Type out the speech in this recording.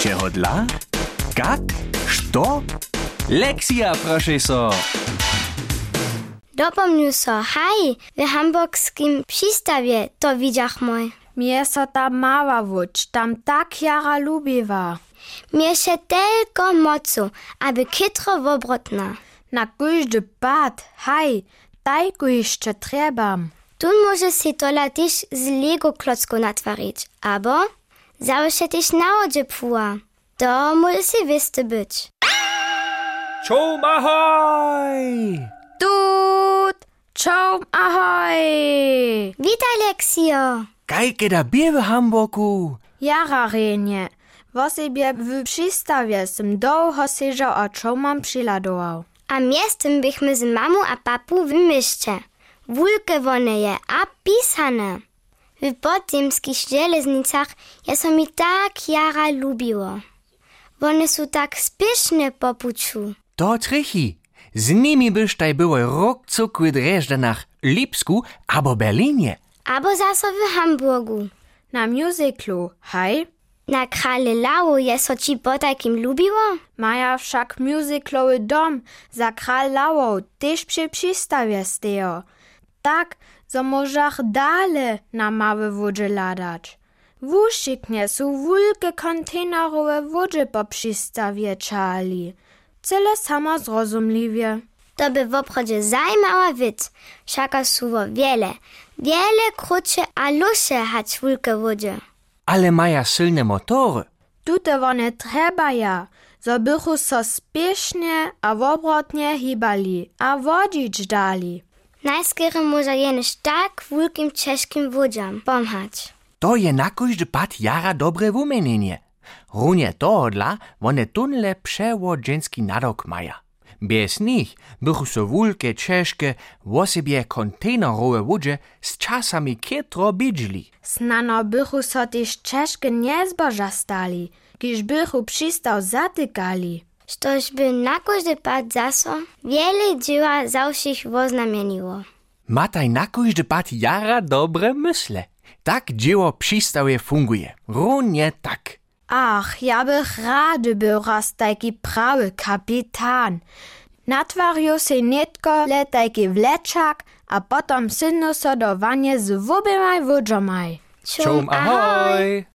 Čeho dla? Kak? Što? Lekcja, proszę so. Dopomnю so, haj, w hamburgskim przystawie to widziach mój. Mnie so tam mała wuć, tam tak jara lubiła. Mnie się tylko mocu, aby kytro wobrotna. Na każdy pad, haj, tajku jeszcze trzebam. Tu może si to też z Lego klocku natwarić, albo zawsze też na odzie pfuła. To może si wysty być. Čom ahoj! Tut, czom, ahoj! Witaj, Lexio! Kajke da bie w Hamburgu? Jara renie, wo sobie w przystawie sem długo siedział, a czomam przyladował. A miestem bychmy z mamą a papu w mieście. Wulke one je, a pisane. W podziemskich żeleznicach je so mi tak jara lubiło. One są tak spieszne po puciu. To. Z nimi byś taj było ruckzuck wydreżda nach Lipsku albo Berlinie. Abo zaso w Hamburgu. Na musiclu, haj? Na krale Lau je so ci po takim lubiło? Maja však musiclowy dom za kral Lawo też przy przystawie stejo. Tak, zo możach dale na małe wodzie ladać. Wuszyknie są wielkie kontenerowe wodzie po przystawie czali. Cele samo zrozumliwie. To by w obchodzie zajmała wit. Szaka suwo wiele, wiele krótsze a lusze hać wulke wodzie. Ale maja silne motory. Tute one treba ja, zo bychu so spiesznie a wobrotnie hibali, a wodzić dali. Najskiery może jenoś tak wulkim czeskim wodziam pomhać. To je na każdy pad jara dobre wumienienie. Runie tohodla one tunle przewodzenski nadok maja. Bez nich bychu so wulke czeszke wosebie kontenerowe wodzie z czasami kietro bidźli. Snano bychu so też czeszke niezboża stali, kiż bychu przystał zatykali. Štož by na każdy pad zaso wiele dzieła zawszych woznamieniło. Mataj na każdy pad jara dobre mysle. Tak dzieło przystawie funguje. Runie tak. Ach, ja bych rady był raz taki prawy kapitan. Natwarił się netko le taki wleczak, a potom synu so do wanie z wobymaj wodzomaj. Čom ahoj!